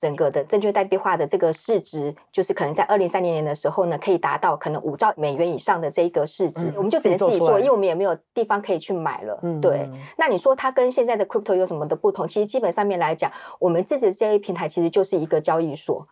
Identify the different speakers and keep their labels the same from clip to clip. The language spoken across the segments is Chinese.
Speaker 1: 整个的证券代币化的这个市值，就是可能在二零三零年的时候呢，可以达到可能五兆美元以上的这一个市值，嗯、我们就只能自己做，因为我们也没有地方可以去买了。嗯、对，那你说它跟现在的 crypto 有什么的不同？其实基本上面来讲，我们自己的交易平台其实就是一个交易所。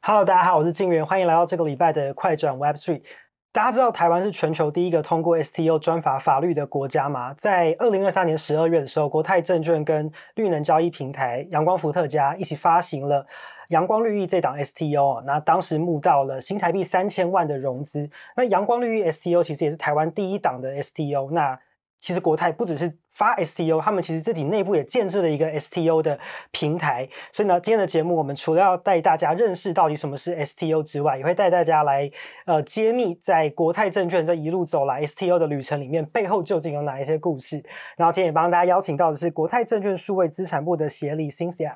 Speaker 2: Hello，大家好，我是金元，欢迎来到这个礼拜的快转 Web3。大家知道台湾是全球第一个通过 STO 专法法律的国家吗？在二零二三年十二月的时候，国泰证券跟绿能交易平台阳光伏特加一起发行了阳光绿意这档 STO，那当时募到了新台币三千万的融资。那阳光绿意 STO 其实也是台湾第一档的 STO。那其实国泰不只是发 STO，他们其实自己内部也建置了一个 STO 的平台。所以呢，今天的节目我们除了要带大家认识到底什么是 STO 之外，也会带大家来呃揭秘在国泰证券这一路走来 STO 的旅程里面，背后究竟有哪一些故事。然后今天也帮大家邀请到的是国泰证券数位资产部的协理 Cynthia。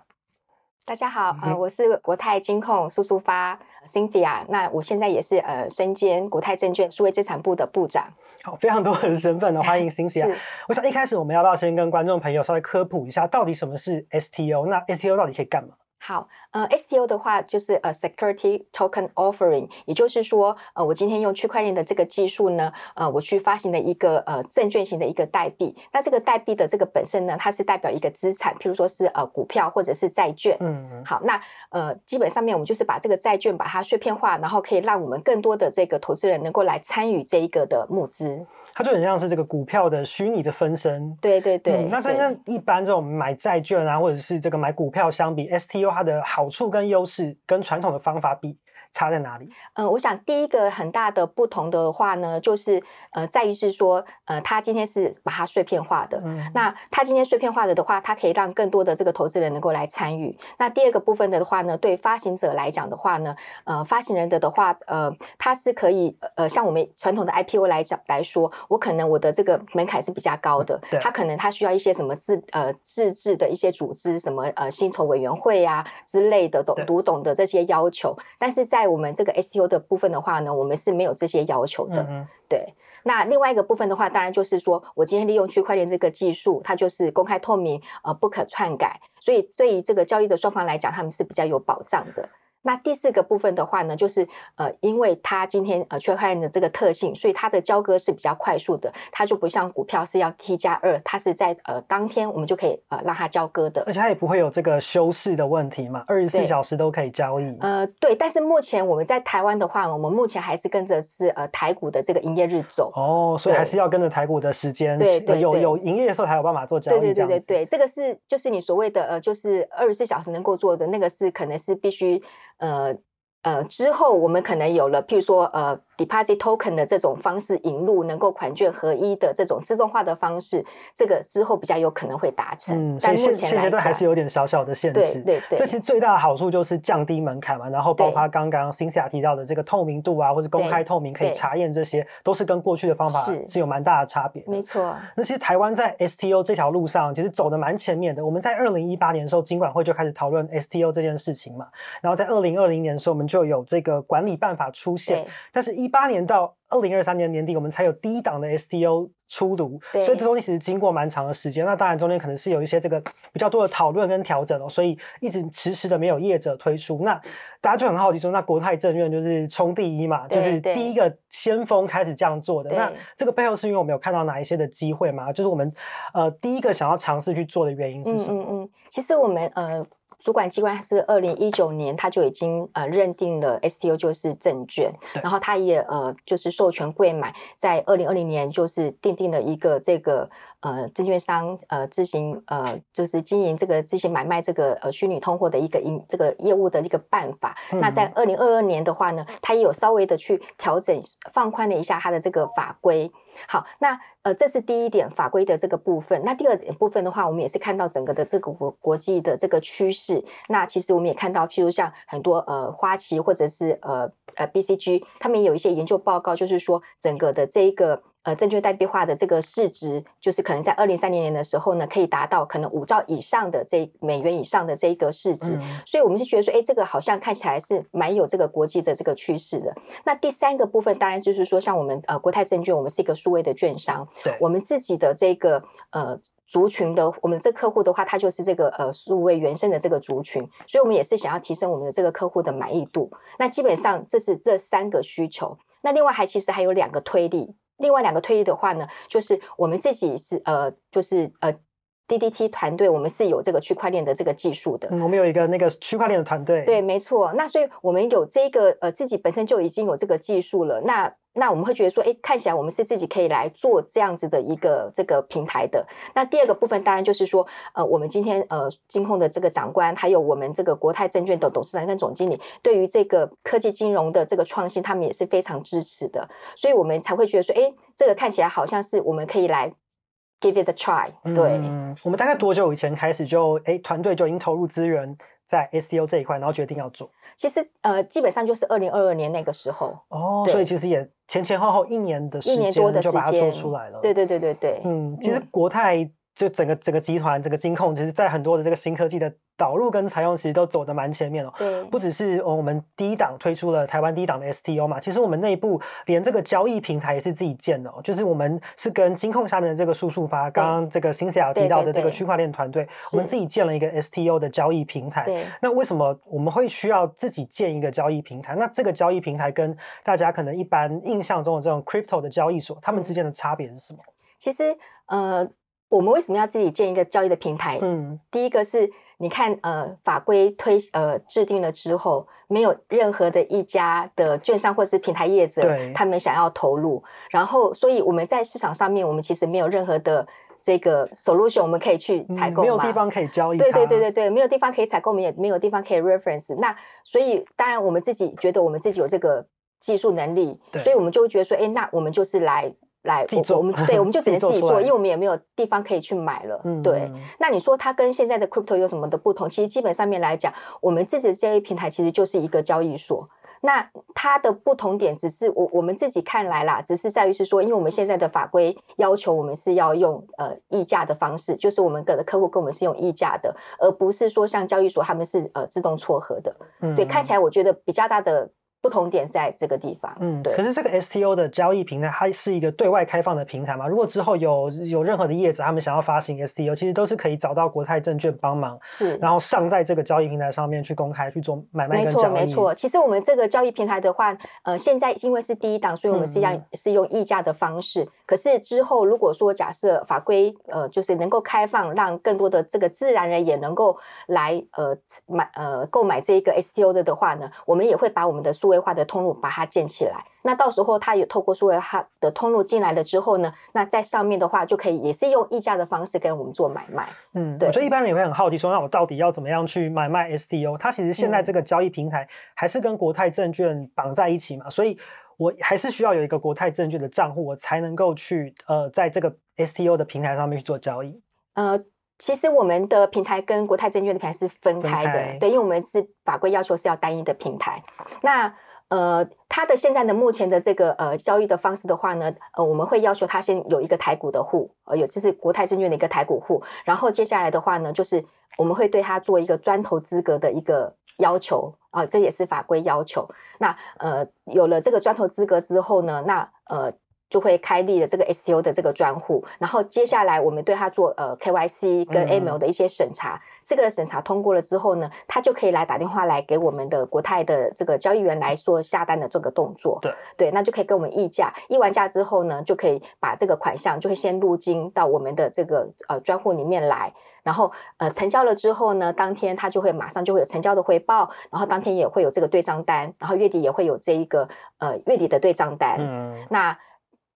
Speaker 1: 大家好，呃，我是国泰金控苏苏发 Cynthia，那我现在也是呃身兼国泰证券数位资产部的部长。
Speaker 2: 好，非常多的身份呢，欢迎 Cynthia。我想一开始我们要不要先跟观众朋友稍微科普一下，到底什么是 STO？那 STO 到底可以干嘛？
Speaker 1: 好，呃，STO 的话就是呃，Security Token Offering，也就是说，呃，我今天用区块链的这个技术呢，呃，我去发行了一个呃证券型的一个代币。那这个代币的这个本身呢，它是代表一个资产，譬如说是呃股票或者是债券。嗯嗯。好，那呃，基本上面我们就是把这个债券把它碎片化，然后可以让我们更多的这个投资人能够来参与这一个的募资。
Speaker 2: 它就很像是这个股票的虚拟的分身，
Speaker 1: 对对对。嗯、那
Speaker 2: 真正一般这种买债券啊，或者是这个买股票相比，STO 它的好处跟优势跟传统的方法比。差在哪里？
Speaker 1: 嗯、呃，我想第一个很大的不同的话呢，就是呃，在于是说，呃，它今天是把它碎片化的。嗯，那它今天碎片化的的话，它可以让更多的这个投资人能够来参与。那第二个部分的话呢，对发行者来讲的话呢，呃，发行人的的话，呃，它是可以呃，像我们传统的 IPO 来讲来说，我可能我的这个门槛是比较高的，对。它可能他需要一些什么自呃自治的一些组织，什么呃薪酬委员会啊之类的懂读懂的这些要求，但是在在我们这个 STO 的部分的话呢，我们是没有这些要求的。嗯、对，那另外一个部分的话，当然就是说我今天利用区块链这个技术，它就是公开透明，呃，不可篡改，所以对于这个交易的双方来讲，他们是比较有保障的。那第四个部分的话呢，就是呃，因为它今天呃区块链的这个特性，所以它的交割是比较快速的，它就不像股票是要 T 加二，它是在呃当天我们就可以呃让它交割的，
Speaker 2: 而且它也不会有这个休市的问题嘛，二十四小时都可以交易。
Speaker 1: 呃，对，但是目前我们在台湾的话，我们目前还是跟着是呃台股的这个营业日走
Speaker 2: 哦，所以还是要跟着台股的时间，对，对，对，有有营业的时候才有办法做交易。对对对对对，这个是就是你所谓的呃就是二十四小时能够做的那个是可能是必须呃。呃，之后我们可能有了，譬如说，呃。Deposit Token 的这种方式引入能够款券合一的这种自动化的方式，这个之后比较有可能会达成。嗯，但目前来讲还是有点小小的限制。
Speaker 1: 对对对。
Speaker 2: 这其实最大的好处就是降低门槛嘛，然后包括刚刚 Cynthia 提到的这个透明度啊，或者公开透明可以查验，这些都是跟过去的方法是有蛮大的差别。
Speaker 1: 没错。
Speaker 2: 那其实台湾在 STO 这条路上其实走的蛮前面的。我们在二零一八年的时候，金管会就开始讨论 STO 这件事情嘛，然后在二零二零年的时候，我们就有这个管理办法出现。但是，一八年到二零二三年年底，我们才有第一档的 STO 出炉，所以这中间其实经过蛮长的时间。那当然中间可能是有一些这个比较多的讨论跟调整哦，所以一直迟迟的没有业者推出。那大家就很好奇说，那国泰证券就是冲第一嘛，就是第一个先锋开始这样做的。那这个背后是因为我们有看到哪一些的机会吗？就是我们呃第一个想要尝试去做的原因是什么？嗯嗯，嗯，
Speaker 1: 其实我们呃。主管机关是二零一九年，他就已经呃认定了 STO 就是证券，然后他也呃就是授权柜买，在二零二零年就是订定了一个这个呃证券商呃自行呃就是经营这个自行买卖这个呃虚拟通货的一个营这个业务的一个办法。嗯、那在二零二二年的话呢，它也有稍微的去调整放宽了一下它的这个法规。好，那呃，这是第一点法规的这个部分。那第二点部分的话，我们也是看到整个的这个国国际的这个趋势。那其实我们也看到，譬如像很多呃花旗或者是呃呃 BCG，他们也有一些研究报告，就是说整个的这一个。呃，证券代币化的这个市值，就是可能在二零三零年的时候呢，可以达到可能五兆以上的这美元以上的这一个市值，嗯、所以我们是觉得说，哎，这个好像看起来是蛮有这个国际的这个趋势的。那第三个部分，当然就是说，像我们呃国泰证券，我们是一个数位的券商，对，我们自己的这个呃。族群的，我们这客户的话，他就是这个呃数位原生的这个族群，所以我们也是想要提升我们的这个客户的满意度。那基本上这是这三个需求。那另外还其实还有两个推力，另外两个退役的话呢，就是我们自己是呃，就是呃。DDT 团队，我们是有这个区块链的这个技术的。
Speaker 2: 嗯，我们有一个那个区块链的团队。
Speaker 1: 对，没错。那所以我们有这个呃，自己本身就已经有这个技术了。那那我们会觉得说，哎，看起来我们是自己可以来做这样子的一个这个平台的。那第二个部分，当然就是说，呃，我们今天呃，金控的这个长官，还有我们这个国泰证券的董事长跟总经理，对于这个科技金融的这个创新，他们也是非常支持的。所以我们才会觉得说，哎，这个看起来好像是我们可以来。Give it a try。对，
Speaker 2: 嗯，我们大概多久以前开始就哎，团队就已经投入资源在 STO 这一块，然后决定要做？
Speaker 1: 其实呃，基本上就是二零二二年那个时候
Speaker 2: 哦，所以其实也前前后后一年的时间就把它做出来了。
Speaker 1: 对对对对对，
Speaker 2: 嗯，其实国泰。就整个整个集团，整个金控，其实，在很多的这个新科技的导入跟采用，其实都走得蛮前面哦。
Speaker 1: 对，
Speaker 2: 不只是我们第一档推出了台湾第一档的 STO 嘛，其实我们内部连这个交易平台也是自己建的哦。就是我们是跟金控下面的这个数数发，刚刚这个辛思雅提到的这个区块链团队，我们自己建了一个 STO 的交易平台。
Speaker 1: 对，
Speaker 2: 那为什么我们会需要自己建一个交易平台？那这个交易平台跟大家可能一般印象中的这种 crypto 的交易所，他们之间的差别是什么？
Speaker 1: 其实，呃。我们为什么要自己建一个交易的平台？
Speaker 2: 嗯，
Speaker 1: 第一个是你看，呃，法规推呃制定了之后，没有任何的一家的券商或是平台业者，他们想要投入，然后，所以我们在市场上面，我们其实没有任何的这个 solution，我们可以去采购、嗯，
Speaker 2: 没有地方可以交易，
Speaker 1: 对对对对对，没有地方可以采购，我们也没有地方可以 reference。那所以，当然我们自己觉得我们自己有这个技术能力，所以我们就会觉得说，哎，那我们就是来。来，我我们 对，我们就只能自己做，因为我们也没有地方可以去买了。嗯、对，那你说它跟现在的 crypto 有什么的不同？其实基本上面来讲，我们自己的交易平台其实就是一个交易所。那它的不同点，只是我我们自己看来啦，只是在于是说，因为我们现在的法规要求我们是要用呃议价的方式，就是我们的客户跟我们是用议价的，而不是说像交易所他们是呃自动撮合的。嗯、对，看起来我觉得比较大的。不同点在这个地方，
Speaker 2: 嗯，
Speaker 1: 对。
Speaker 2: 可是这个 STO 的交易平台，它是一个对外开放的平台嘛？如果之后有有任何的业者，他们想要发行 STO，其实都是可以找到国泰证券帮忙，
Speaker 1: 是，
Speaker 2: 然后上在这个交易平台上面去公开去做买卖跟交易。
Speaker 1: 没错，没错。其实我们这个交易平台的话，呃，现在因为是第一档，所以我们是要、嗯、是用溢价的方式。可是之后如果说假设法规呃就是能够开放，让更多的这个自然人也能够来呃买呃购买这一个 STO 的的话呢，我们也会把我们的数位化的通路把它建起来，那到时候它有透过数位化的通路进来了之后呢，那在上面的话就可以也是用议价的方式跟我们做买卖。
Speaker 2: 嗯，对。我觉得一般人也会很好奇说，那我到底要怎么样去买卖 STO？它其实现在这个交易平台还是跟国泰证券绑在一起嘛，所以我还是需要有一个国泰证券的账户，我才能够去呃在这个 STO 的平台上面去做交易。
Speaker 1: 呃，其实我们的平台跟国泰证券的平台是分开的，开对，因为我们是法规要求是要单一的平台。那呃，它的现在的目前的这个呃交易的方式的话呢，呃，我们会要求他先有一个台股的户，呃，有这是国泰证券的一个台股户，然后接下来的话呢，就是我们会对他做一个专投资格的一个要求啊，呃，这也是法规要求。那呃，有了这个专投资格之后呢，那呃。就会开立了这个 STO 的这个专户，然后接下来我们对他做呃 KYC 跟 AML 的一些审查，嗯、这个审查通过了之后呢，他就可以来打电话来给我们的国泰的这个交易员来说下单的这个动作。
Speaker 2: 对
Speaker 1: 对，那就可以跟我们议价，议完价之后呢，就可以把这个款项就会先入金到我们的这个呃专户里面来，然后呃成交了之后呢，当天他就会马上就会有成交的回报，然后当天也会有这个对账单，然后月底也会有这一个呃月底的对账单。嗯，那。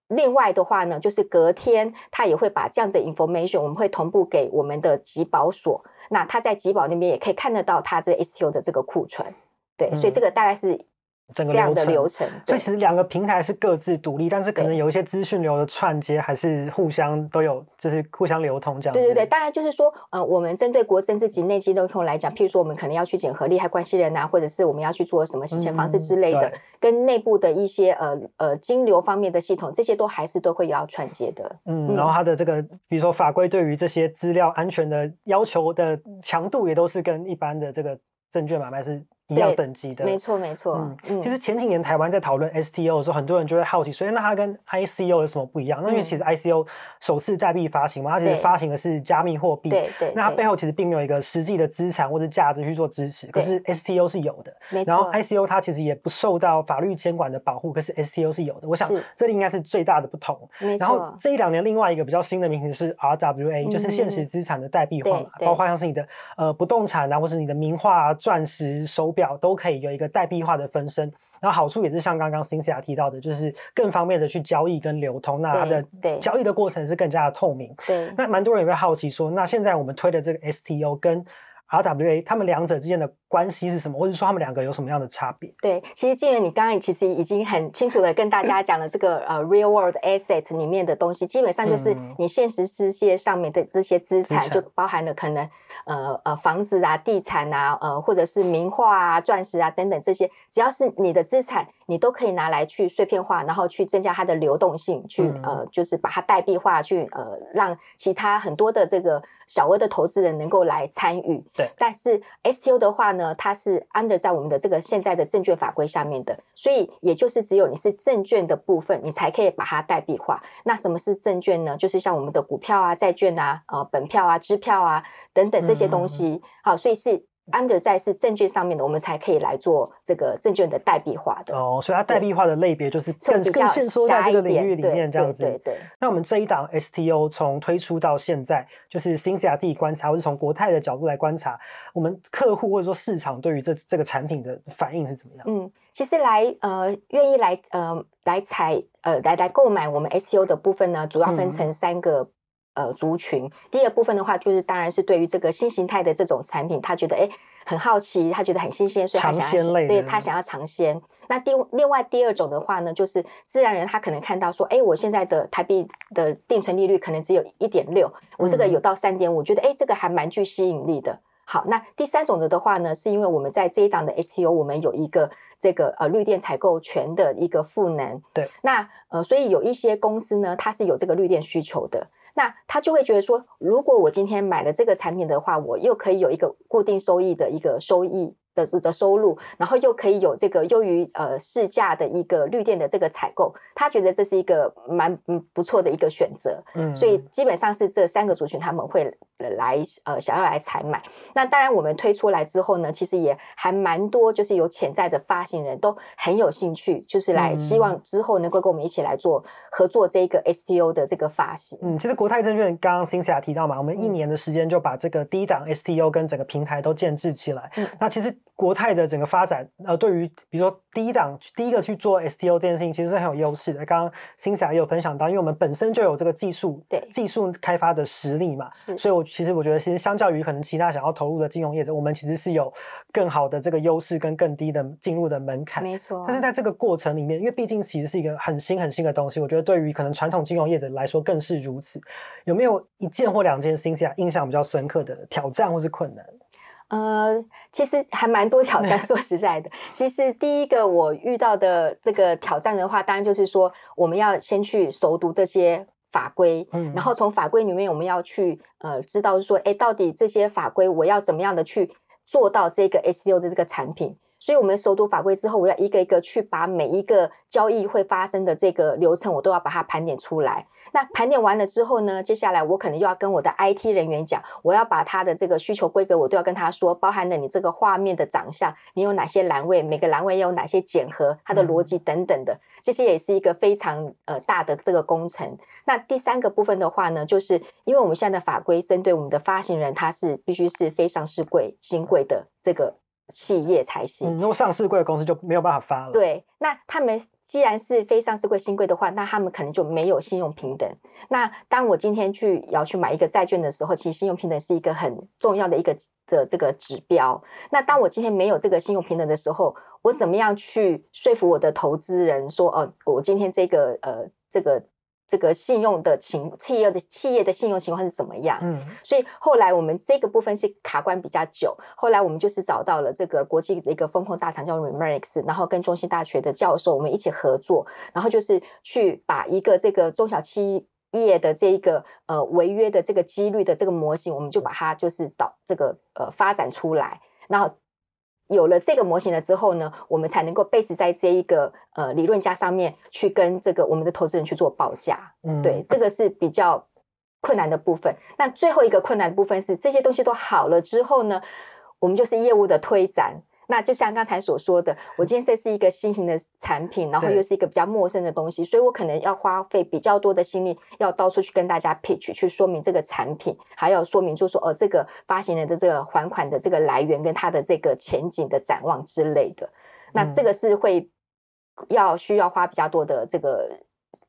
Speaker 1: 另外的话呢，就是隔天他也会把这样的 information，我们会同步给我们的集保所。那他在集保那边也可以看得到他这 STO 的这个库存。对，嗯、所以这个大概是。整个这样的流程，
Speaker 2: 所以其实两个平台是各自独立，但是可能有一些资讯流的串接还是互相都有，就是互相流通这样。
Speaker 1: 对对对，当然就是说，呃，我们针对国证自己内机流通来讲，譬如说我们可能要去检核利害关系人啊，或者是我们要去做什么洗钱方式之类的，嗯、跟内部的一些呃呃金流方面的系统，这些都还是都会要串接的。
Speaker 2: 嗯，然后它的这个，比如说法规对于这些资料安全的要求的强度，也都是跟一般的这个证券买卖是。一样等级的。
Speaker 1: 没错，没错。
Speaker 2: 嗯，嗯其实前几年台湾在讨论 STO 的时候，很多人就会好奇，所以那它跟 ICO 有什么不一样？嗯、那因为其实 ICO 首次代币发行嘛，它其实发行的是加密货币，对对。那它背后其实并没有一个实际的资产或者价值去做支持，可是 STO 是有的。没错。然后 ICO 它其实也不受到法律监管的保护，可是 STO 是有的。我想这里应该是最大的不同。没错。然后这一两年另外一个比较新的名词是 RWA，、嗯、就是现实资产的代币化嘛，包括像是你的呃不动产啊，或是你的名画、啊、钻石、手表都可以有一个代币化的分身。然后好处也是像刚刚 Cynthia 提到的，就是更方便的去交易跟流通，那它的交易的过程是更加的透明。对，那蛮多人也会好奇说，那现在我们推的这个 STO 跟 RWA，他们两者之间的关系是什么，或者说他们两个有什么样的差别？
Speaker 1: 对，其实静源，你刚刚其实已经很清楚的跟大家 讲了这个呃 real world asset 里面的东西，基本上就是你现实世界上面的这些资产，就包含了可能呃呃房子啊、地产啊、呃或者是名画啊、钻石啊等等这些，只要是你的资产，你都可以拿来去碎片化，然后去增加它的流动性，去呃就是把它代币化，去呃让其他很多的这个小额的投资人能够来参与。对，但是 STO 的话呢，它是 under 在我们的这个现在的证券法规下面的，所以也就是只有你是证券的部分，你才可以把它代币化。那什么是证券呢？就是像我们的股票啊、债券啊、呃、本票啊、支票啊等等这些东西。嗯、好，所以是。Under 在是证券上面的，我们才可以来做这个证券的代币化的
Speaker 2: 哦，所以它代币化的类别就是更更限缩在这个领域里面这样子。对对，对，对。那我们这一档 STO 从推出到现在，就是 Cynthia 自己观察，或是从国泰的角度来观察，我们客户或者说市场对于这这个产品的反应是怎么样？
Speaker 1: 嗯，其实来呃愿意来呃来采呃来来购买我们 STO 的部分呢，主要分成三个。嗯呃，族群第一个部分的话，就是当然是对于这个新形态的这种产品，他觉得哎很好奇，他觉得很新鲜，所以他想要对他想要尝鲜。那第另外第二种的话呢，就是自然人他可能看到说，哎，我现在的台币的定存利率可能只有一点六，我这个有到三点五，觉得哎这个还蛮具吸引力的。好，那第三种的的话呢，是因为我们在这一档的 STO，我们有一个这个呃绿电采购权的一个赋能。对，那呃所以有一些公司呢，它是有这个绿电需求的。那他就会觉得说，如果我今天买了这个产品的话，我又可以有一个固定收益的一个收益。的的收入，然后又可以有这个优于呃市价的一个绿电的这个采购，他觉得这是一个蛮嗯不错的一个选择，嗯，所以基本上是这三个族群他们会来呃想要来采买。那当然我们推出来之后呢，其实也还蛮多，就是有潜在的发行人都很有兴趣，就是来希望之后能够跟我们一起来做合作这个 STO 的这个发行。
Speaker 2: 嗯，其实国泰证券刚刚 Cynthia 提到嘛，我们一年的时间就把这个第一档 STO 跟整个平台都建置起来。嗯，那其实。国泰的整个发展，呃，对于比如说第一档第一个去做 STO 这件事情，其实是很有优势的。刚刚 Cynthia 也有分享到，因为我们本身就有这个技术，对技术开发的实力嘛，是。所以我其实我觉得，其实相较于可能其他想要投入的金融业者，我们其实是有更好的这个优势跟更低的进入的门槛。没错。但是在这个过程里面，因为毕竟其实是一个很新很新的东西，我觉得对于可能传统金融业者来说更是如此。有没有一件或两件 Cynthia 印象比较深刻的挑战或是困难？
Speaker 1: 呃，其实还蛮多挑战。说实在的，其实第一个我遇到的这个挑战的话，当然就是说我们要先去熟读这些法规，嗯，然后从法规里面我们要去呃知道说，哎，到底这些法规我要怎么样的去做到这个 STO 的这个产品。所以，我们熟读法规之后，我要一个一个去把每一个交易会发生的这个流程，我都要把它盘点出来。那盘点完了之后呢，接下来我可能又要跟我的 IT 人员讲，我要把他的这个需求规格，我都要跟他说，包含了你这个画面的长相，你有哪些栏位，每个栏位要有哪些检核，它的逻辑等等的，这些也是一个非常呃大的这个工程。那第三个部分的话呢，就是因为我们现在的法规针对我们的发行人，他是必须是非上市贵新贵的这个。企业才行，
Speaker 2: 如果上市柜的公司就没有办法发了。
Speaker 1: 对，那他们既然是非上市柜新贵的话，那他们可能就没有信用平等。那当我今天去要去买一个债券的时候，其实信用平等是一个很重要的一个的这个指标。那当我今天没有这个信用平等的时候，我怎么样去说服我的投资人说，哦，我今天这个呃这个。这个信用的情企业的企业的信用情况是怎么样？嗯，所以后来我们这个部分是卡关比较久。后来我们就是找到了这个国际的一个风控大厂叫 Remerx，然后跟中兴大学的教授我们一起合作，然后就是去把一个这个中小企业的这一个呃违约的这个几率的这个模型，我们就把它就是导这个呃发展出来，然后。有了这个模型了之后呢，我们才能够 base 在这一个呃理论家上面去跟这个我们的投资人去做报价。嗯，对，这个是比较困难的部分。那最后一个困难的部分是这些东西都好了之后呢，我们就是业务的推展。那就像刚才所说的，我今天这是一个新型的产品，然后又是一个比较陌生的东西，所以我可能要花费比较多的心力，要到处去跟大家 pitch，去说明这个产品，还要说明就是说，哦，这个发行人的这个还款的这个来源跟他的这个前景的展望之类的。那这个是会要需要花比较多的这个。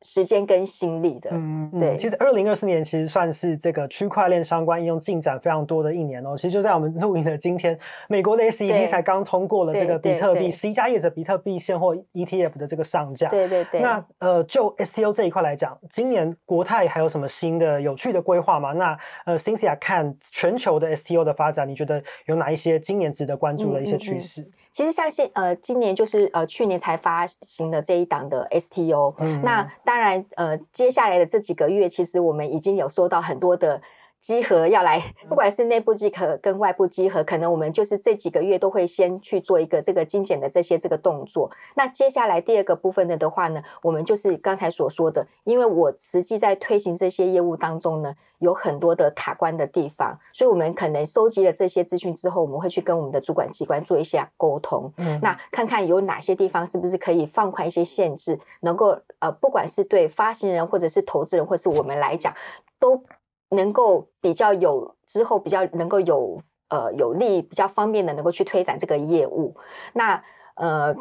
Speaker 1: 时间跟心力的，嗯，对。
Speaker 2: 其实二零二四年其实算是这个区块链相关应用进展非常多的一年哦。其实就在我们录影的今天，美国的 SEC 才刚通过了这个比特币十一家业者比特币现货 ETF 的这个上架。
Speaker 1: 对对对。
Speaker 2: 那呃，就 STO 这一块来讲，今年国泰还有什么新的有趣的规划吗？那呃，Cynthia 看全球的 STO 的发展，你觉得有哪一些今年值得关注的一些趋势？嗯嗯嗯
Speaker 1: 其实像现呃，今年就是呃，去年才发行的这一档的 STO，嗯，那当然呃，接下来的这几个月，其实我们已经有收到很多的。稽核要来，不管是内部稽核跟外部集合，可能我们就是这几个月都会先去做一个这个精简的这些这个动作。那接下来第二个部分的的话呢，我们就是刚才所说的，因为我实际在推行这些业务当中呢，有很多的卡关的地方，所以我们可能收集了这些资讯之后，我们会去跟我们的主管机关做一下沟通，嗯，那看看有哪些地方是不是可以放宽一些限制，能够呃，不管是对发行人或者是投资人，或是我们来讲，都。能够比较有之后比较能够有呃有利比较方便的能够去推展这个业务，那呃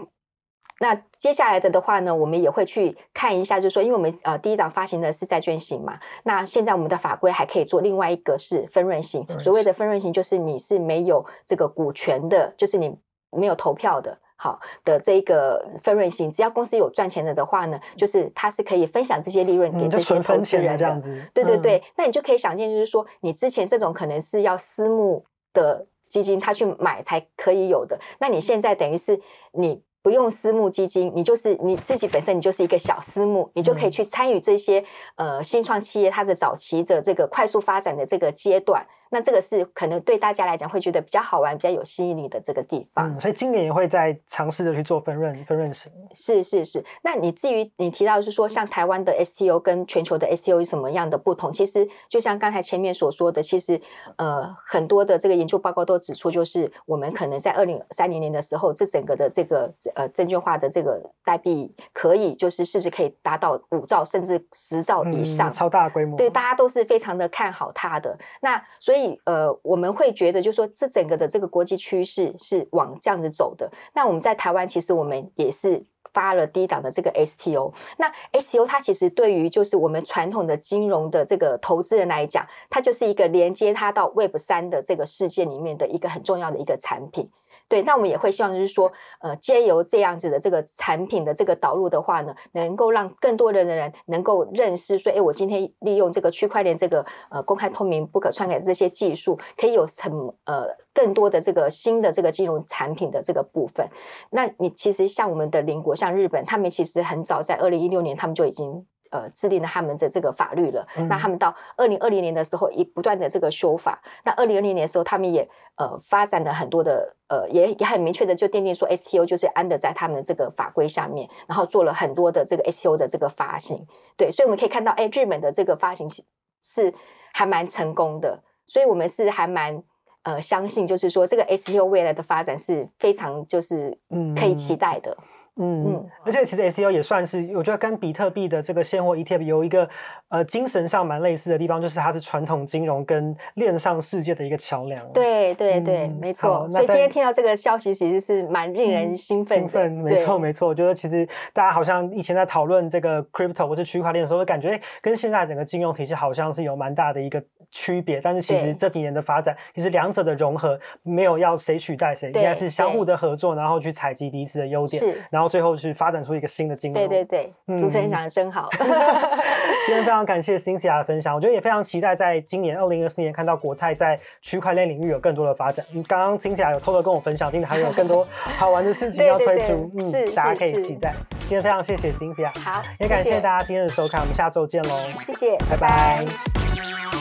Speaker 1: 那接下来的的话呢，我们也会去看一下，就是说，因为我们呃第一档发行的是债券型嘛，那现在我们的法规还可以做另外一个是分润型，所谓的分润型就是你是没有这个股权的，就是你没有投票的。好的，这一个分润型，只要公司有赚钱的的话呢，就是它是可以分享这些利润给这些投资人的。
Speaker 2: 这样子，
Speaker 1: 对对对，那你就可以想见，就是说，你之前这种可能是要私募的基金，他去买才可以有的，那你现在等于是你不用私募基金，你就是你自己本身，你就是一个小私募，你就可以去参与这些呃新创企业它的早期的这个快速发展的这个阶段。那这个是可能对大家来讲会觉得比较好玩、比较有吸引力的这个地方，
Speaker 2: 嗯、所以今年也会在尝试着去做分润、分润型。
Speaker 1: 是是是。那你至于你提到是说，像台湾的 STO 跟全球的 STO 有什么样的不同？其实就像刚才前面所说的，其实呃很多的这个研究报告都指出，就是我们可能在二零三零年的时候，这整个的这个呃证券化的这个代币可以就是市值可以达到五兆甚至十兆以上，
Speaker 2: 嗯、超大规模。
Speaker 1: 对，大家都是非常的看好它的。那所以。所以，呃，我们会觉得，就是说，这整个的这个国际趋势是往这样子走的。那我们在台湾，其实我们也是发了低档的这个 STO。那 STO 它其实对于就是我们传统的金融的这个投资人来讲，它就是一个连接它到 Web 三的这个世界里面的一个很重要的一个产品。对，那我们也会希望就是说，呃，借由这样子的这个产品的这个导入的话呢，能够让更多的人能够认识说，哎，我今天利用这个区块链这个呃公开透明不可篡改这些技术，可以有很呃更多的这个新的这个金融产品的这个部分。那你其实像我们的邻国，像日本，他们其实很早在二零一六年，他们就已经。呃，制定了他们的这个法律了。嗯、那他们到二零二零年的时候，也不断的这个修法。那二零二零年的时候，他们也呃发展了很多的呃，也也很明确的就奠定说，STO 就是安的在他们的这个法规下面，然后做了很多的这个 STO 的这个发行。对，所以我们可以看到，哎，日本的这个发行是还蛮成功的。所以我们是还蛮呃相信，就是说这个 STO 未来的发展是非常就是可以期待的。嗯
Speaker 2: 嗯，而且其实 STO 也算是，我觉得跟比特币的这个现货 ETF 有一个呃精神上蛮类似的地方，就是它是传统金融跟链上世界的一个桥梁。
Speaker 1: 对对对，嗯、没错。所以今天听到这个消息，其实是蛮令人兴奋、嗯。兴奋，没错没错。我觉得其实大家好像以前在讨论这个 crypto 或是区块链的时候，会感觉跟现在整个金融体系好像是有蛮大的一个区别。但是其实这几年的发展，其实两者的融合没有要谁取代谁，应该是相互的合作，然后去采集彼此的优点，是然后。最后去发展出一个新的金融。对对对，嗯、主持人讲的真好。
Speaker 2: 今天非常感谢 Cynthia 的分享，我觉得也非常期待在今年二零二四年看到国泰在区块链领域有更多的发展。刚刚 Cynthia 有偷偷跟我分享，今年还有更多好玩的事情要推出，
Speaker 1: 对对对，
Speaker 2: 嗯，大家可以期待。今天非常谢谢 Cynthia，
Speaker 1: 好，
Speaker 2: 也感谢大家今天的收看，我们下周见喽，
Speaker 1: 谢谢，
Speaker 2: 拜拜。拜拜。